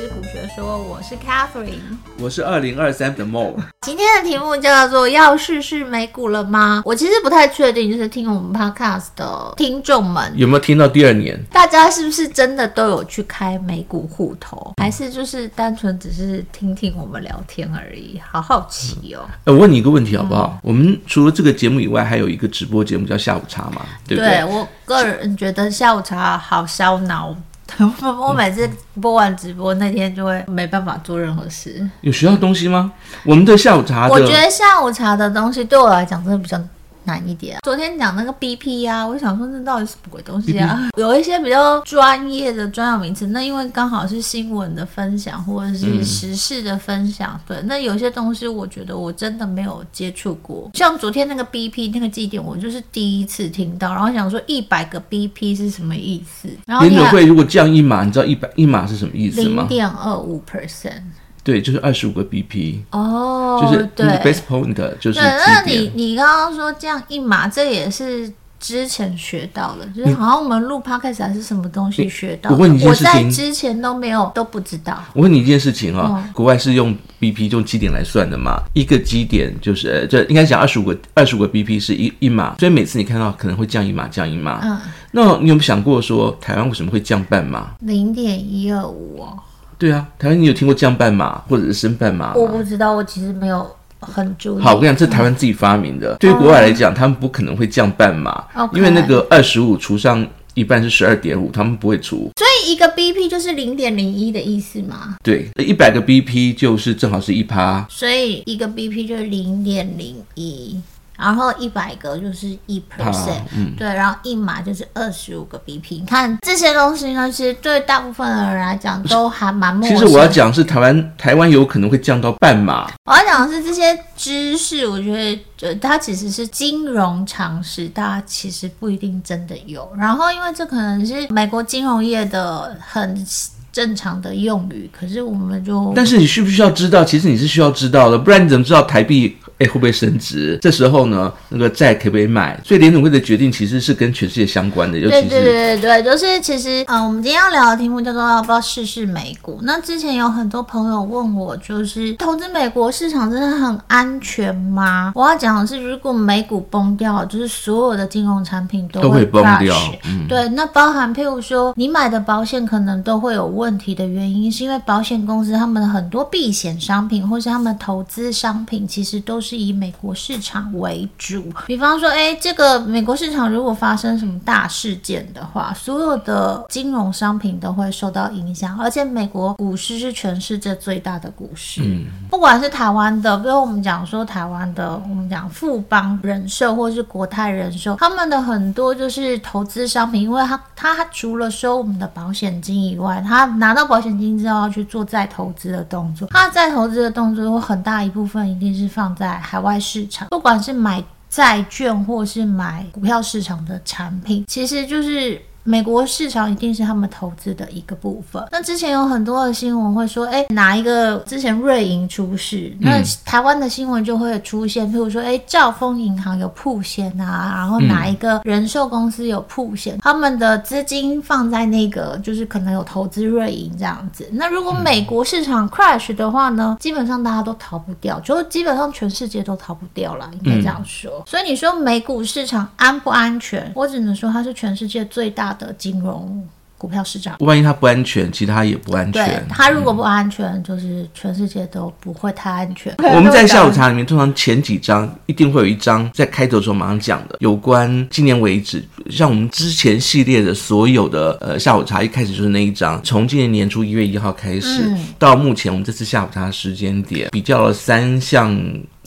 知股学说，我是 Catherine，我是二零二三的 Mo。今天的题目叫做要试试美股了吗？我其实不太确定，就是听我们 Podcast 的听众们有没有听到第二年？大家是不是真的都有去开美股户头，还是就是单纯只是听听我们聊天而已？好好奇哦。嗯、我问你一个问题好不好？嗯、我们除了这个节目以外，还有一个直播节目叫下午茶嘛？对不对？对，我个人觉得下午茶好烧脑。我每次播完直播那天就会没办法做任何事。有学到东西吗？我们的下午茶，我觉得下午茶的东西对我来讲真的比较。难一点、啊。昨天讲那个 BP 啊，我想说那到底是什么鬼东西啊？BP? 有一些比较专业的专有名词，那因为刚好是新闻的分享或者是时事的分享，嗯、对，那有些东西我觉得我真的没有接触过。像昨天那个 BP 那个基点，我就是第一次听到，然后想说一百个 BP 是什么意思？然后联准会如果降一码，你知道一百一码是什么意思吗？零点二五 percent。对，就是二十五个 BP 哦，就是对 base point 就是。那你你刚刚说这样一码，这也是之前学到的，就是好像我们录 podcast 还是什么东西学到的。我问你一件事情，我在之前都没有都不知道。我问你一件事情啊、哦，嗯、国外是用 BP 用基点来算的嘛？一个基点就是这应该讲二十五个二十五个 BP 是一一码，所以每次你看到可能会降一码降一码。嗯，那你有没有想过说台湾为什么会降半码？零点一二五哦。对啊，台湾你有听过降半码或者是升半码？我不知道，我其实没有很注意。好，我跟你讲，这是台湾自己发明的。嗯、对于国外来讲，他们不可能会降半码，嗯、因为那个二十五除上一半是十二点五，他们不会除。所以一个 BP 就是零点零一的意思吗？对，一百个 BP 就是正好是一趴。所以一个 BP 就是零点零一。然后一百个就是一 percent，嗯，对，然后一码就是二十五个 BP。你看这些东西呢，其实对大部分的人来讲都还蛮陌生。其实我要讲是台湾，台湾有可能会降到半码。我要讲的是这些知识，我觉得就它其实是金融常识，大家其实不一定真的有。然后因为这可能是美国金融业的很正常的用语，可是我们就……但是你需不需要知道？其实你是需要知道的，不然你怎么知道台币？哎，会不会升值？这时候呢，那个债可不可以买？所以联准会的决定其实是跟全世界相关的，尤其是对对对对，就是其实，嗯，我们今天要聊的题目叫做要不要试试美股。那之前有很多朋友问我，就是投资美国市场真的很安全吗？我要讲的是，如果美股崩掉，就是所有的金融产品都会，都会崩掉。嗯，对，那包含譬如说你买的保险可能都会有问题的原因，是因为保险公司他们的很多避险商品或是他们投资商品，其实都是。是以美国市场为主，比方说，哎，这个美国市场如果发生什么大事件的话，所有的金融商品都会受到影响。而且，美国股市是全世界最大的股市，嗯，不管是台湾的，比如我们讲说台湾的，我们讲富邦人寿或是国泰人寿，他们的很多就是投资商品，因为他他除了收我们的保险金以外，他拿到保险金之后要去做再投资的动作，他再投资的动作有很大一部分一定是放在。海外市场，不管是买债券或是买股票市场的产品，其实就是。美国市场一定是他们投资的一个部分。那之前有很多的新闻会说，哎，哪一个之前瑞银出事，那台湾的新闻就会出现，譬如说，哎，兆丰银行有铺险啊，然后哪一个人寿公司有铺险，他们的资金放在那个，就是可能有投资瑞银这样子。那如果美国市场 crash 的话呢，基本上大家都逃不掉，就基本上全世界都逃不掉了，应该这样说。所以你说美股市场安不安全？我只能说它是全世界最大的金融股票市场，万一它不安全，其他也不安全。对，它如果不安全，嗯、就是全世界都不会太安全。我们在下午茶里面，通常前几章一定会有一章在开头的时候马上讲的，有关今年为止，像我们之前系列的所有的呃下午茶，一开始就是那一章，从今年年初一月一号开始，嗯、到目前我们这次下午茶时间点，比较了三项。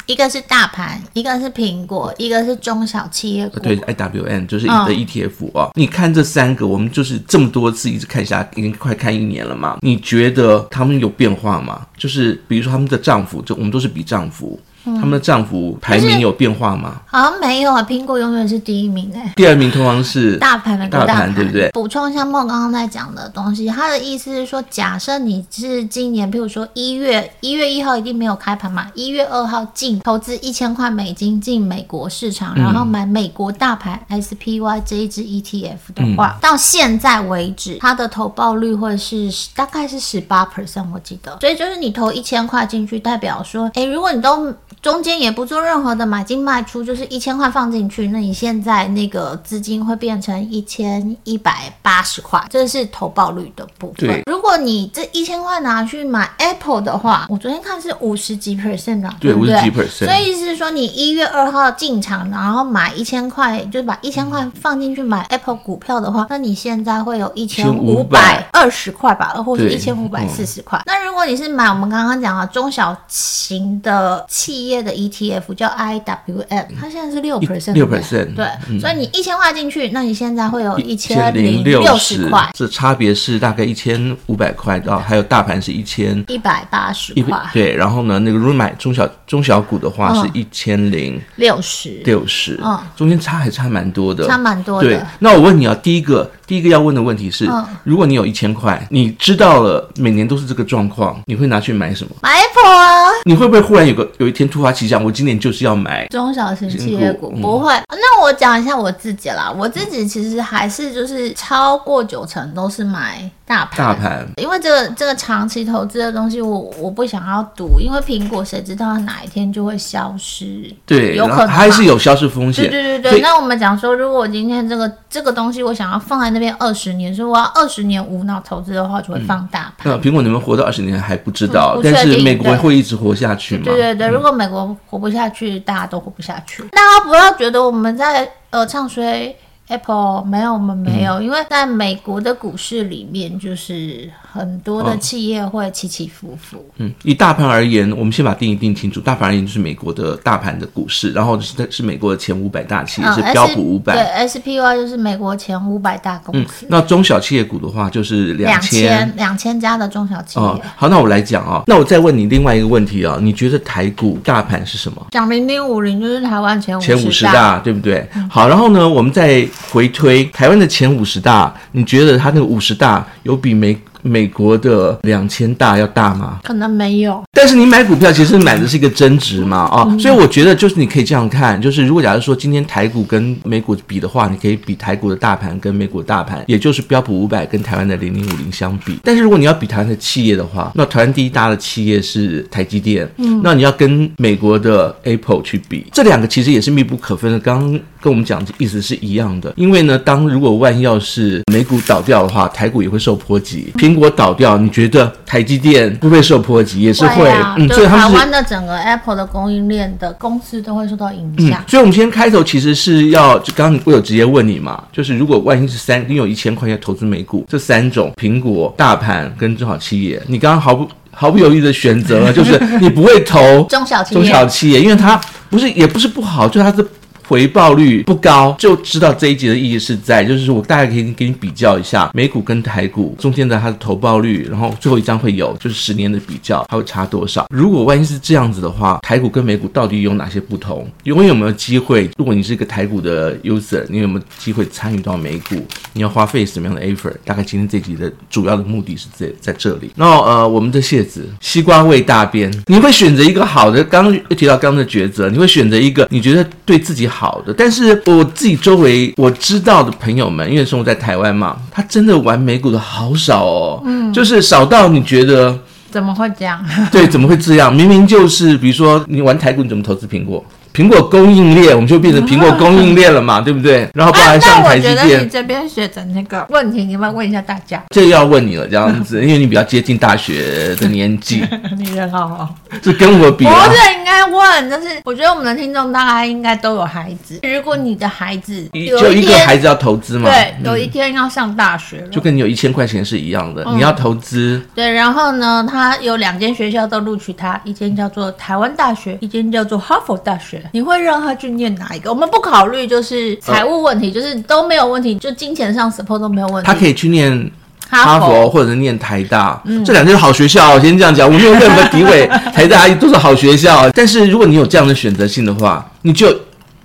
一个是大盘，一个是苹果，一个是中小企业股。对，IWM 就是你的 ETF 啊、哦。你看这三个，我们就是这么多次一直看下来，已经快看一年了嘛。你觉得他们有变化吗？就是比如说他们的涨幅，就我们都是比涨幅。他们的涨幅排名有变化吗？好像没有啊，苹果永远是第一名哎。第二名通常是大盘的大盘，对不对？补充一下梦刚刚在讲的东西，他的意思是说，假设你是今年，譬如说一月一月一号一定没有开盘嘛，一月二号进投资一千块美金进美国市场，然后买美国大盘 SPY 这一支 ETF 的话，嗯、到现在为止，它的投报率会是大概是十八 percent，我记得。所以就是你投一千块进去，代表说，哎，如果你都中间也不做任何的买进卖出，就是一千块放进去，那你现在那个资金会变成一千一百八十块，这是投报率的部分。对，如果你这一千块拿去买 Apple 的话，我昨天看是五十几 percent 啊，对，五十几 percent。所以意思是说，你一月二号进场，然后买一千块，就是把一千块放进去买 Apple 股票的话，那你现在会有一千五百二十块吧，或者一千五百四十块。那如果你是买我们刚刚讲的中小型的企业。的 ETF 叫 IWM，它现在是六 percent，六 percent，对，嗯、所以你一千块进去，那你现在会有一千零六十块，这差别是大概一千五百块到，还有大盘是一千一百八十块，对，然后呢，那个如果买中小中小股的话是一千零六十。六十，嗯，中间差还差蛮多的，差蛮多的。对，那我问你啊，第一个。第一个要问的问题是，嗯、如果你有一千块，你知道了每年都是这个状况，你会拿去买什么？买 Apple 啊！你会不会忽然有个有一天突发奇想，我今年就是要买中小型企业股？不会。嗯、那我讲一下我自己啦，我自己其实还是就是超过九成都是买。大盘，大盘，因为这个这个长期投资的东西我，我我不想要赌，因为苹果谁知道它哪一天就会消失？对，有可能还是有消失风险。对对对对。那我们讲说，如果我今天这个这个东西我想要放在那边二十年，所以我要二十年无脑投资的话，就会放大盘。那苹果能不能活到二十年还不知道，但是美国会一直活下去吗？对对对，如果美国活不下去，大家都活不下去。大家不要觉得我们在呃唱衰。Apple 没有，我们没有，嗯、因为在美国的股市里面，就是很多的企业会起起伏伏。嗯，以大盘而言，我们先把定义定清楚。大盘而言就是美国的大盘的股市，然后是是美国的前五百大企业，嗯、是标普五百。对，SPY 就是美国前五百大公司。嗯。那中小企业股的话，就是两千两千家的中小企业。哦，好，那我来讲啊，那我再问你另外一个问题啊，你觉得台股大盘是什么？讲零零五零就是台湾前前五十大，对不对？嗯、好，然后呢，我们再。回推台湾的前五十大，你觉得它那个五十大有比美美国的两千大要大吗？可能没有。但是你买股票其实买的是一个增值嘛，啊、哦，所以我觉得就是你可以这样看，就是如果假如说今天台股跟美股比的话，你可以比台股的大盘跟美股的大盘，也就是标普五百跟台湾的零零五零相比。但是如果你要比台湾的企业的话，那台湾第一大的企业是台积电，嗯，那你要跟美国的 Apple 去比，这两个其实也是密不可分的。刚刚跟我们讲的意思是一样的，因为呢，当如果万一要是美股倒掉的话，台股也会受波及。苹果倒掉，你觉得台积电不会受波及，也是会。啊、嗯，所以台湾的整个 Apple 的供应链的公司都会受到影响。嗯，所以我们今天开头其实是要，就刚刚我有直接问你嘛，就是如果万一是三，你有一千块钱投资美股，这三种苹果、大盘跟中小企业，你刚刚毫不毫不犹豫的选择了，就是你不会投中小企业，中小企业，因为它不是也不是不好，就它是。回报率不高，就知道这一集的意义是在，就是我大概可以给你比较一下美股跟台股中间的它的投报率，然后最后一张会有就是十年的比较，它会差多少？如果万一是这样子的话，台股跟美股到底有哪些不同？因为有没有机会？如果你是一个台股的 user，你有没有机会参与到美股？你要花费什么样的 effort？大概今天这集的主要的目的是在在这里。那呃，我们的谢子西瓜味大边，你会选择一个好的？刚刚提到刚刚的抉择，你会选择一个你觉得对自己好的？但是我自己周围我知道的朋友们，因为生活在台湾嘛，他真的玩美股的好少哦，嗯，就是少到你觉得怎么会这样？对，怎么会这样？明明就是比如说你玩台股，你怎么投资苹果？苹果供应链，我们就变成苹果供应链了嘛，对不对？然后包含像台积电。那我觉得你这边学的那个问题，你要不要问一下大家？这要问你了，这样子，因为你比较接近大学的年纪。你人好好。这跟我比，不是应该问，但是我觉得我们的听众大概应该都有孩子。如果你的孩子就一个孩子要投资嘛，对，有一天要上大学了，就跟你有一千块钱是一样的，你要投资。对，然后呢，他有两间学校都录取他，一间叫做台湾大学，一间叫做哈佛大学。你会让他？去念哪一个？我们不考虑，就是财务问题，就是都没有问题，就金钱上 support 都没有问题。他可以去念哈佛或者是念台大，嗯、这两间好学校。我先这样讲，我没有任何诋毁 台大都是好学校。但是如果你有这样的选择性的话，你就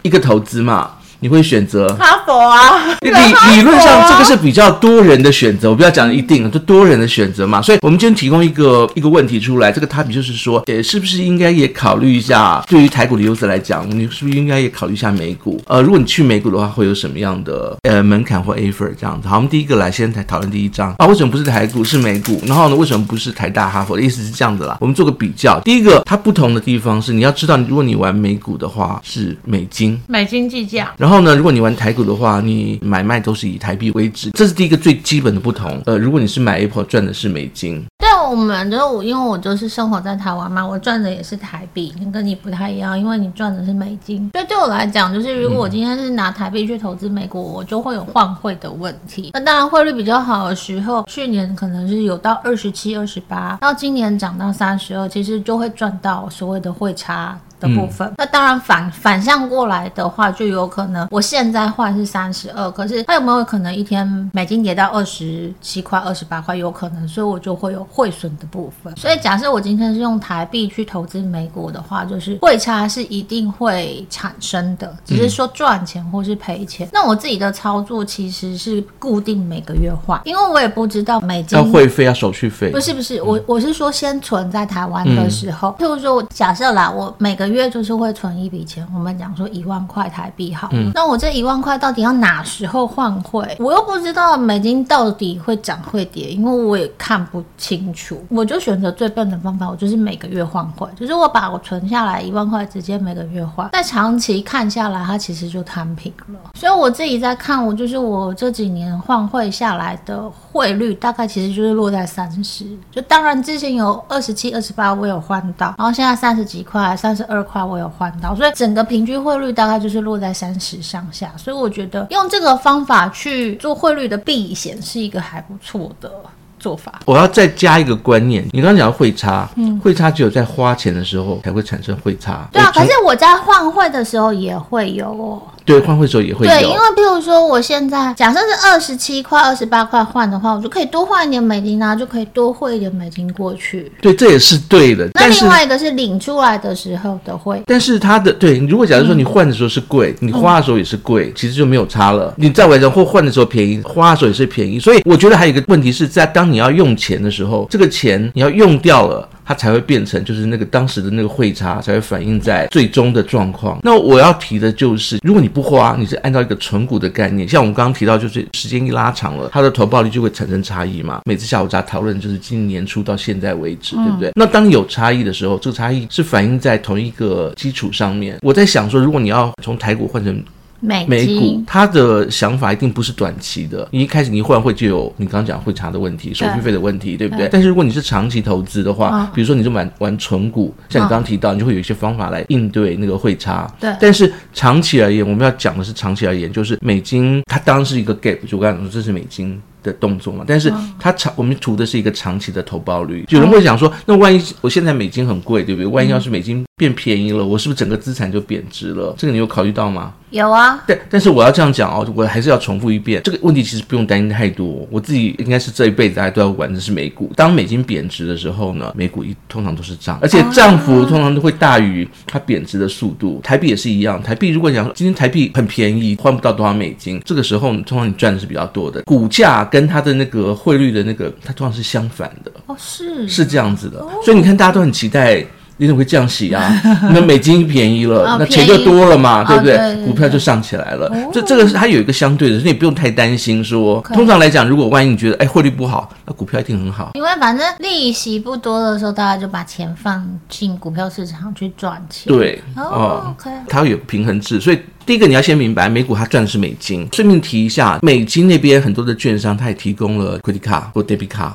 一个投资嘛。你会选择哈佛啊？理理论上这个是比较多人的选择，我不要讲一定，就多人的选择嘛。所以，我们今天提供一个一个问题出来，这个 topic 就是说，呃，是不是应该也考虑一下，对于台股的优势来讲，你是不是应该也考虑一下美股？呃，如果你去美股的话，会有什么样的呃门槛或 offer 这样子？好，我们第一个来先来讨论第一章啊，为什么不是台股是美股？然后呢，为什么不是台大哈佛？的意思是这样子啦，我们做个比较。第一个，它不同的地方是，你要知道，如果你玩美股的话是美金，美金计价。然后然后呢，如果你玩台股的话，你买卖都是以台币为止，这是第一个最基本的不同。呃，如果你是买 Apple 赚的是美金，对，我们就因为我就是生活在台湾嘛，我赚的也是台币，跟你不太一样，因为你赚的是美金。所以对我来讲，就是如果我今天是拿台币去投资美国，我就会有换汇的问题。那当然汇率比较好的时候，去年可能是有到二十七、二十八，到今年涨到三十二，其实就会赚到所谓的汇差。的部分，嗯、那当然反反向过来的话，就有可能我现在换是三十二，可是它有没有可能一天美金跌到二十七块、二十八块？有可能，所以我就会有汇损的部分。所以假设我今天是用台币去投资美股的话，就是汇差是一定会产生的，只是说赚钱或是赔钱。嗯、那我自己的操作其实是固定每个月换，因为我也不知道美金要汇费要手续费，不是不是，我我是说先存在台湾的时候，嗯、譬如说我假设啦，我每个月就是会存一笔钱，我们讲说一万块台币好，嗯，那我这一万块到底要哪时候换汇？我又不知道美金到底会涨会跌，因为我也看不清楚。我就选择最笨的方法，我就是每个月换汇，就是我把我存下来一万块直接每个月换。但长期看下来，它其实就摊平了。所以我自己在看，我就是我这几年换汇下来的汇率，大概其实就是落在三十。就当然之前有二十七、二十八，我有换到，然后现在三十几块、三十二块，我有。换到，所以整个平均汇率大概就是落在三十上下，所以我觉得用这个方法去做汇率的避险是一个还不错的做法。我要再加一个观念，你刚刚讲的汇差，嗯，汇差只有在花钱的时候才会产生汇差。对啊，可是我在换汇的时候也会有哦。对，换汇时候也会有。对，因为譬如说，我现在假设是二十七块、二十八块换的话，我就可以多换一点美金啊，就可以多汇一点美金过去。对，这也是对的。那另外一个是领出来的时候的汇。但是它的对，如果假如说你换的时候是贵，嗯、你花的时候也是贵，其实就没有差了。你在外头或换的时候便宜，花的时候也是便宜。所以我觉得还有一个问题是在当你要用钱的时候，这个钱你要用掉了。它才会变成，就是那个当时的那个汇差才会反映在最终的状况。那我要提的就是，如果你不花，你是按照一个存股的概念，像我们刚刚提到，就是时间一拉长了，它的投报率就会产生差异嘛。每次下午茶讨论就是今年年初到现在为止，对不对？那当有差异的时候，这个差异是反映在同一个基础上面。我在想说，如果你要从台股换成美美股，他的想法一定不是短期的。你一开始你一换汇就有你刚刚讲汇差的问题、手续费的问题，对，不对？对，但是如果你是长期投资的话，哦、比如说你就玩玩纯股，像你刚刚提到，你就会有一些方法来应对那个汇差。对。但是长期而言，我们要讲的是长期而言，就是美金它当然是一个 gap，就我刚才说这是美金。的动作嘛，但是它长，我们图的是一个长期的投报率。有人会想说，那万一我现在美金很贵，对不对？万一要是美金变便宜了，我是不是整个资产就贬值了？这个你有考虑到吗？有啊。但但是我要这样讲哦，我还是要重复一遍，这个问题其实不用担心太多。我自己应该是这一辈子大家都要玩的是美股。当美金贬值的时候呢，美股一通常都是涨，而且涨幅通常都会大于它贬值的速度。台币也是一样，台币如果讲说今天台币很便宜，换不到多少美金，这个时候通常你赚的是比较多的。股价跟它的那个汇率的那个，它通常是相反的哦，是是这样子的，所以你看大家都很期待，你怎么会降息啊？那美金便宜了，那钱就多了嘛，对不对？股票就上起来了。这这个是它有一个相对的，所以你不用太担心说。通常来讲，如果万一你觉得哎汇率不好，那股票一定很好。因为反正利息不多的时候，大家就把钱放进股票市场去赚钱。对哦它会有平衡制，所以。第一个你要先明白，美股它赚的是美金。顺便提一下，美金那边很多的券商，它也提供了 credit card 或 debit card。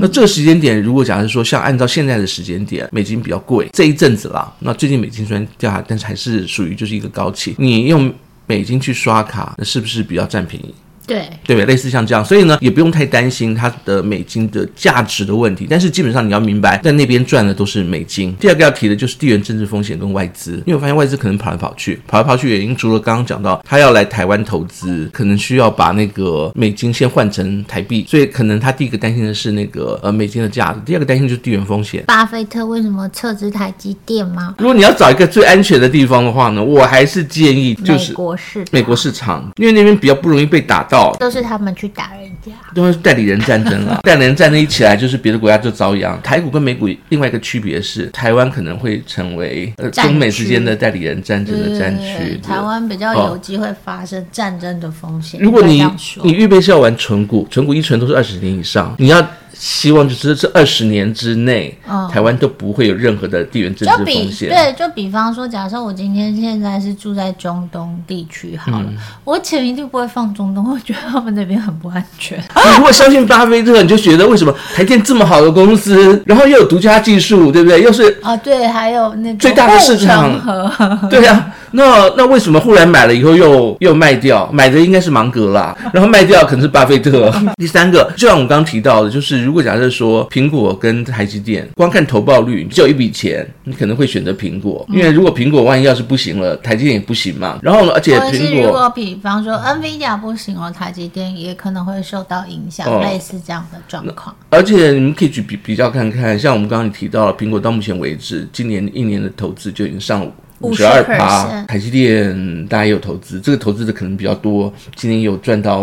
那这个时间点，如果假设说像按照现在的时间点，美金比较贵，这一阵子啦，那最近美金虽然掉下，但是还是属于就是一个高企。你用美金去刷卡，那是不是比较占便宜？对对？类似像这样，所以呢，也不用太担心它的美金的价值的问题。但是基本上你要明白，在那边赚的都是美金。第二个要提的就是地缘政治风险跟外资，因为我发现外资可能跑来跑去，跑来跑去原因除了刚刚讲到他要来台湾投资，可能需要把那个美金先换成台币，所以可能他第一个担心的是那个呃美金的价值，第二个担心就是地缘风险。巴菲特为什么撤资台积电吗？如果你要找一个最安全的地方的话呢，我还是建议就是美国市美国市场，因为那边比较不容易被打到，都是他们去打人家，都是代理人战争了。代理人战争一起来，就是别的国家就遭殃。台股跟美股另外一个区别是，台湾可能会成为呃中美之间的代理人战争的战区。台湾比较有机会发生战争的风险。如果你你预备是要玩纯股，纯股一存都是二十年以上，你要。希望就是这二十年之内，嗯，台湾都不会有任何的地缘政治风险。对，就比方说，假设我今天现在是住在中东地区，好了，嗯，我钱一定不会放中东，我觉得他们那边很不安全。你如果相信巴菲特，你就觉得为什么台电这么好的公司，然后又有独家技术，对不对？又是啊，对，还有那个最大的市场，对呀，啊。那那为什么后来买了以后又又卖掉？买的应该是芒格啦，然后卖掉可能是巴菲特。第三个，就像我们刚刚提到的，就是如果假设说苹果跟台积电，光看投报率，只有一笔钱，你可能会选择苹果，因为如果苹果万一要是不行了，台积电也不行嘛。然后呢，而且苹果如果比方说 NVIDIA 不行了，台积电也可能会受到影响，哦、类似这样的状况。而且你们可以去比比较看看，像我们刚刚也提到了，苹果到目前为止，今年一年的投资就已经上五十二趴，台积电大家也有投资，这个投资的可能比较多，今年有赚到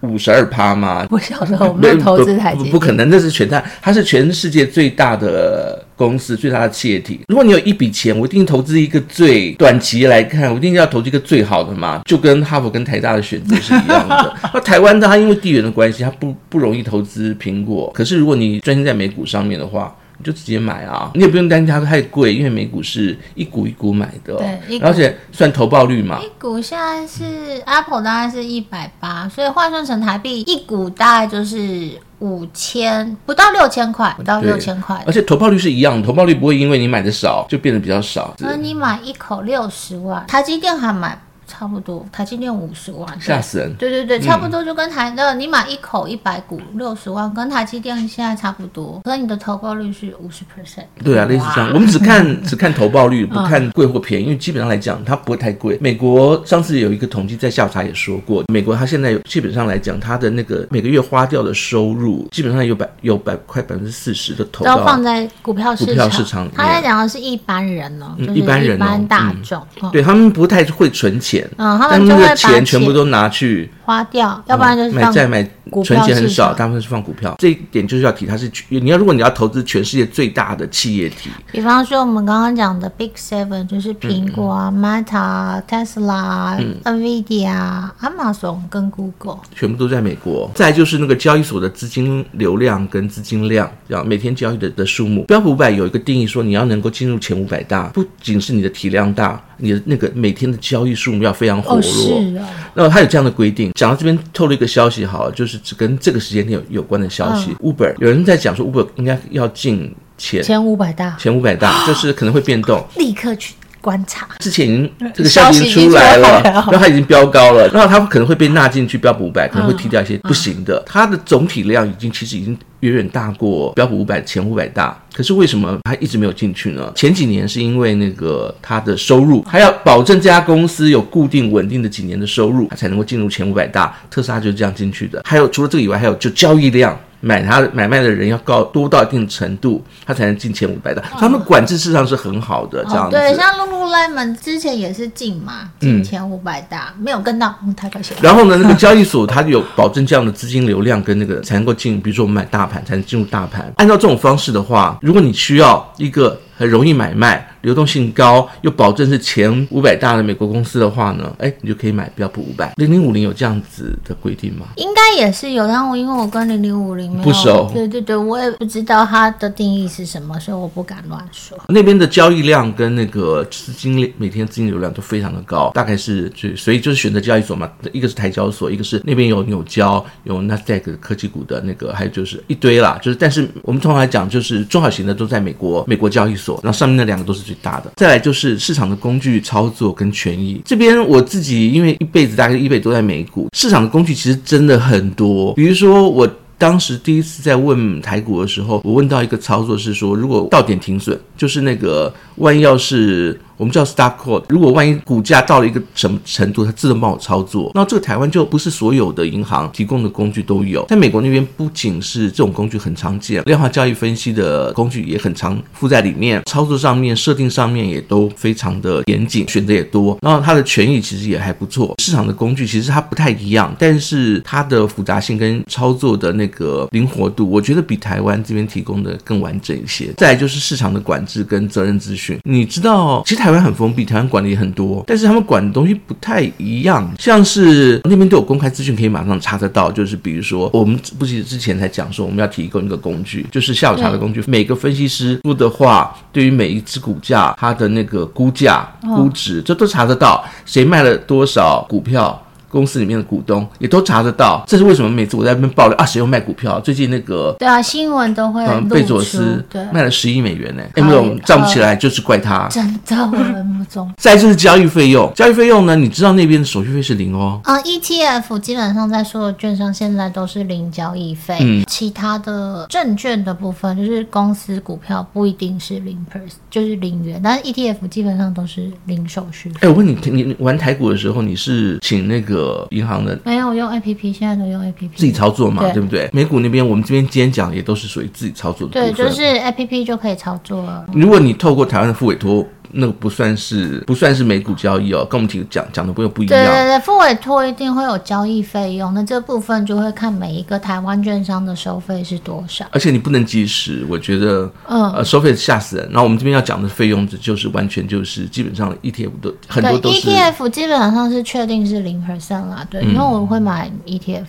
五十二趴吗？我晓得，我没有投资台积电，不，可能，这是全大，它是全世界最大的公司，最大的企业体。如果你有一笔钱，我一定投资一个最短期来看，我一定要投资一个最好的嘛，就跟哈佛跟台大的选择是一样的。那台湾它因为地缘的关系，它不不容易投资苹果，可是如果你专心在美股上面的话。你就直接买啊，你也不用担心它太贵，因为美股是一股一股买的，对，而且算投报率嘛。一股现在是 Apple 大概是一百八，所以换算成台币，一股大概就是五千，不到六千块，不到六千块。而且投报率是一样，投报率不会因为你买的少就变得比较少。那你买一口六十万，台积电还买。差不多，台积电五十万，吓死人。对对对，差不多就跟台的、嗯，你买一口一百股六十万，跟台积电现在差不多。可是你的投报率是五十 percent。对啊，类似这样。我们只看 只看投报率，不看贵或便宜，因为基本上来讲，它不会太贵。美国上次有一个统计，在下午茶也说过，美国它现在基本上来讲，它的那个每个月花掉的收入，基本上有百有百快百分之四十的投都放在股票市场。股票市场，他在讲的是一般人哦，就是、一般人、哦、一般大众、嗯，对他们不太会存钱。嗯，他们就会把钱全部都拿去花掉，要不然就是买债买，存钱很少，大部分是放股票。这一点就是要提，它是你要如果你要投资全世界最大的企业体，比方说我们刚刚讲的 Big Seven，就是苹果啊、嗯、Meta、Tesla、嗯、Nvidia、Amazon 跟 Google，全部都在美国。再就是那个交易所的资金流量跟资金量，要每天交易的的数目。标普五百有一个定义说，你要能够进入前五百大，不仅是你的体量大。你的那个每天的交易数目要非常活络，哦啊、那他有这样的规定。讲到这边透露一个消息，好了，就是只跟这个时间点有有关的消息。嗯、Uber 有人在讲说，Uber 应该要进前前五百大，前五百大，就是可能会变动，立刻去。观察之前已经这个消息出来了，然后它已经飙高了，然后它可能会被纳进去标普五百，可能会踢掉一些不行的。它的总体量已经其实已经远远大过标普五百前五百大，可是为什么它一直没有进去呢？前几年是因为那个它的收入还要保证这家公司有固定稳定的几年的收入，它才能够进入前五百大。特斯拉就是这样进去的。还有除了这个以外，还有就交易量。买它买卖的人要高多到一定程度，他才能进前五百大。他们管制事实上是很好的，这样子。对，像 Lululemon 之前也是进嘛，进前五百大，没有跟到，太可惜了。然后呢，那个交易所它有保证这样的资金流量跟那个才能够进，比如说我们买大盘才能进入大盘。按照这种方式的话，如果你需要一个。很容易买卖，流动性高，又保证是前五百大的美国公司的话呢，哎，你就可以买标普五百。零零五零有这样子的规定吗？应该也是有，但我因为我跟零零五零不熟，对对对，我也不知道它的定义是什么，所以我不敢乱说。那边的交易量跟那个资金每天资金流量都非常的高，大概是就所以就是选择交易所嘛，一个是台交所，一个是那边有纽交，有 Nasdaq 科技股的那个，还有就是一堆啦，就是但是我们通常来讲，就是中小型的都在美国美国交易所。所，然后上面那两个都是最大的。再来就是市场的工具操作跟权益，这边我自己因为一辈子大概一辈都在美股，市场的工具其实真的很多，比如说我。当时第一次在问台股的时候，我问到一个操作是说，如果到点停损，就是那个万一要是。我们叫 stop call，如果万一股价到了一个什么程度，它自动帮我操作，那这个台湾就不是所有的银行提供的工具都有。在美国那边，不仅是这种工具很常见，量化交易分析的工具也很常附在里面，操作上面、设定上面也都非常的严谨，选择也多。然后它的权益其实也还不错。市场的工具其实它不太一样，但是它的复杂性跟操作的那个灵活度，我觉得比台湾这边提供的更完整一些。再来就是市场的管制跟责任资讯，你知道，其实台台湾很封闭，台湾管理很多，但是他们管的东西不太一样，像是那边都有公开资讯可以马上查得到，就是比如说我们不是之前才讲说我们要提供一个工具，就是下午茶的工具，每个分析师说的话，对于每一只股价它的那个估价、估值，这都查得到，谁卖了多少股票。公司里面的股东也都查得到，这是为什么？每次我在那边爆料啊，谁又卖股票？最近那个对啊，新闻都会。嗯，贝佐斯对卖了十亿美元呢。M 总站不起来就是怪他。真的，M 总。再就是交易费用，交易费用呢？你知道那边的手续费是零哦。啊，ETF 基本上在所有券商现在都是零交易费。嗯。其他的证券的部分，就是公司股票不一定是零 percent，就是零元，但是 ETF 基本上都是零手续费。哎，我问你，你玩台股的时候，你是请那个？呃，银行的没有用 A P P，现在都用 A P P 自己操作嘛，对，对不对？美股那边，我们这边今天讲也都是属于自己操作的，对，就是 A P P 就可以操作了。如果你透过台湾的付委托。那个不算是不算是美股交易哦，跟我们提讲讲的不又不一样。对对对，付委托一定会有交易费用，那这部分就会看每一个台湾券商的收费是多少。而且你不能计时，我觉得，嗯，呃，收费吓死人。然后我们这边要讲的费用，就是完全就是基本上 ETF 都很多都是 ETF，基本上是确定是零 percent 啦，对，因为我会买 ETF。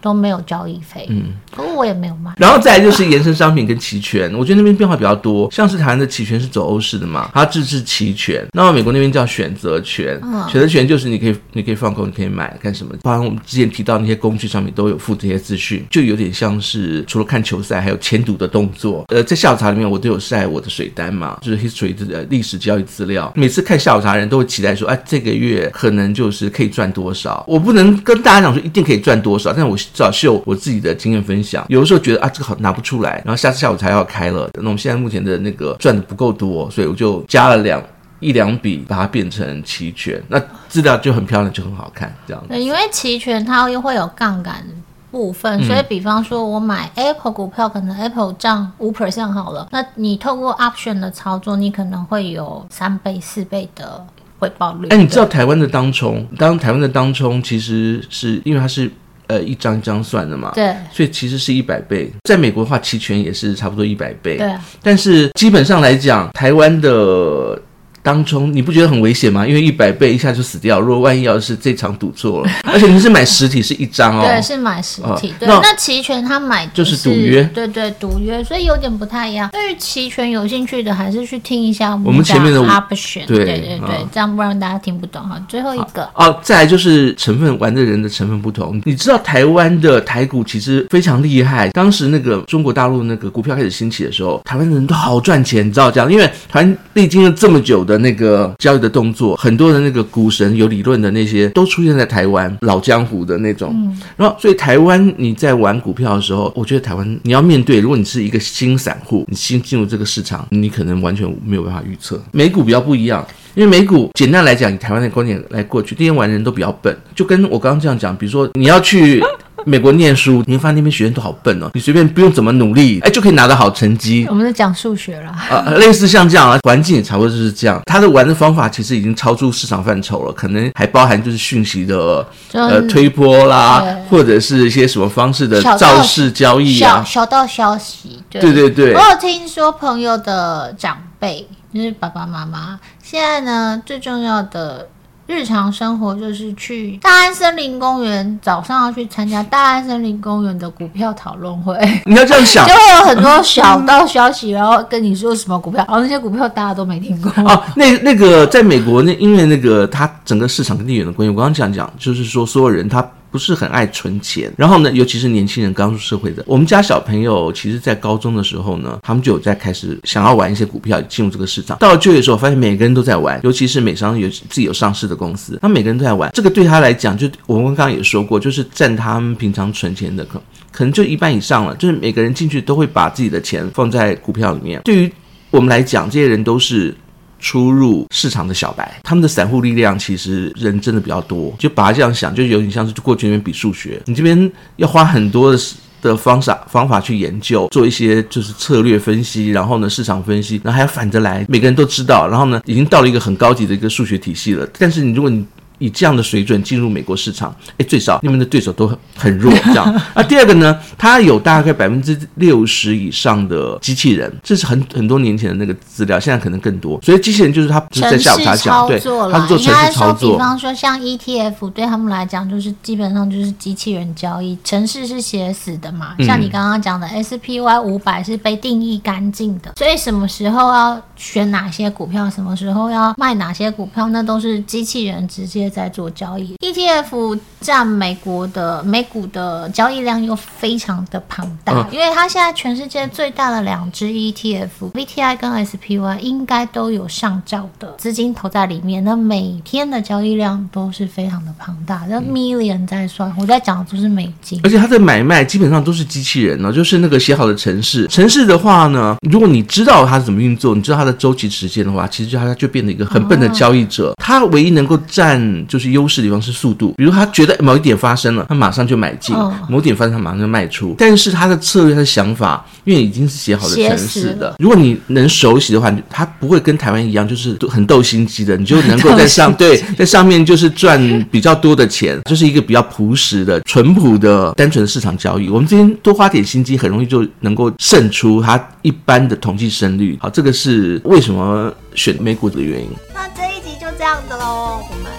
都没有交易费，嗯，可是我也没有卖。然后再来就是延伸商品跟期权，我觉得那边变化比较多。像是台湾的期权是走欧式的嘛，它自制期权。那么美国那边叫选择权，嗯、选择权就是你可以你可以放空，你可以买干什么。包括我们之前提到那些工具上面都有附这些资讯，就有点像是除了看球赛，还有签赌的动作。呃，在下午茶里面我都有晒我的水单嘛，就是 history 的历史交易资料。每次看下午茶的人都会期待说，哎、啊，这个月可能就是可以赚多少。我不能跟大家讲说一定可以赚多少，但是我。至少是有我自己的经验分享，有的时候觉得啊，这个好拿不出来，然后下次下午才要开了。那我们现在目前的那个赚的不够多，所以我就加了两一两笔，把它变成期权。那资料就很漂亮，就很好看，这样子。对，因为期权它又会有杠杆部分，所以比方说我买 Apple 股票，可能 Apple 涨五 percent 好了，那你透过 option 的操作，你可能会有三倍、四倍的回报率。哎，你知道台湾的当冲，当台湾的当冲其实是因为它是。呃，一张一张算的嘛，对，所以其实是一百倍。在美国的话，期权也是差不多一百倍，对。但是基本上来讲，台湾的。当中你不觉得很危险吗？因为一百倍一下就死掉。如果万一要是这场赌错了，而且你是买实体是一张哦，对，是买实体。哦、对，那期权他买是就是赌约，对对赌约，所以有点不太一样。对于期权有兴趣的，还是去听一下我们前面的 option。对对对，哦、这样不然大家听不懂哈。最后一个哦，再来就是成分玩的人的成分不同。你知道台湾的台股其实非常厉害。当时那个中国大陆那个股票开始兴起的时候，台湾的人都好赚钱，你知道这样？因为台湾历经了这么久的那个交易的动作，很多的那个股神有理论的那些都出现在台湾，老江湖的那种。嗯、然后，所以台湾你在玩股票的时候，我觉得台湾你要面对，如果你是一个新散户，你新进入这个市场，你可能完全没有办法预测。美股比较不一样，因为美股简单来讲，以台湾的观点来过去，这些玩的人都比较笨，就跟我刚刚这样讲，比如说你要去。美国念书，你会发现那边学生都好笨哦。你随便不用怎么努力，哎，就可以拿到好成绩。我们在讲数学啦，啊、呃，类似像这样啊，环境也差不多就是这样。他的玩的方法其实已经超出市场范畴了，可能还包含就是讯息的呃推波啦，或者是一些什么方式的造势交易啊，小道消息。对，对对对。我有听说朋友的长辈，就是爸爸妈妈，现在呢最重要的。日常生活就是去大安森林公园，早上要去参加大安森林公园的股票讨论会。你要这样想，就会有很多小道消息，然后跟你说什么股票，然后那些股票大家都没听过。哦，那那个在美国，那因为那个它整个市场跟地缘的关系，我刚刚讲讲，就是说所有人他不是很爱存钱。然后呢，尤其是年轻人刚入社会的，我们家小朋友其实，在高中的时候呢，他们就有在开始想要玩一些股票，进入这个市场。到了就业的时候，发现每个人都在玩，尤其是美商有自己有上市的公司，那每个人都在玩。这个对他来讲，就我们刚刚也说过，就是占他们平常存钱的可可能就一半以上了。就是每个人进去都会把自己的钱放在股票里面。对于我们来讲，这些人都是。出入市场的小白，他们的散户力量其实人真的比较多，就把它这样想，就有点像是过去那边比数学，你这边要花很多的的方法方法去研究，做一些就是策略分析，然后呢市场分析，然后还要反着来，每个人都知道，然后呢已经到了一个很高级的一个数学体系了，但是你如果你以这样的水准进入美国市场，哎，最少你们的对手都很很弱，这样。啊，第二个呢，它有大概百分之六十以上的机器人，这是很很多年前的那个资料，现在可能更多。所以机器人就是它在下午茶讲，对，它是做程式操作。比方说像 ETF，对他们来讲就是基本上就是机器人交易，城市是写死的嘛。像你刚刚讲的 SPY 五百是被定义干净的，所以什么时候要选哪些股票，什么时候要卖哪些股票，那都是机器人直接。在做交易，ETF 占美国的美股的交易量又非常的庞大，嗯、因为它现在全世界最大的两只 ETF，VTI 跟 SPY 应该都有上兆的资金投在里面，那每天的交易量都是非常的庞大，那 million 在算，我在讲的就是美金，而且它的买卖基本上都是机器人呢，就是那个写好的程式，程式的话呢，如果你知道它是怎么运作，你知道它的周期时间的话，其实就它就变成一个很笨的交易者，它唯一能够占。就是优势的地方是速度，比如他觉得某一点发生了，他马上就买进；哦、某点发生，他马上就卖出。但是他的策略、他的想法，因为已经是写好的程式的，如果你能熟悉的话，他不会跟台湾一样，就是很斗心机的，你就能够在上 对在上面就是赚比较多的钱，就是一个比较朴实的、淳朴的、单纯的市场交易。我们这边多花点心机，很容易就能够胜出他一般的统计胜率。好，这个是为什么选美股的原因。那这一集就这样子喽，我们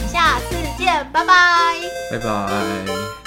见，拜拜，拜拜。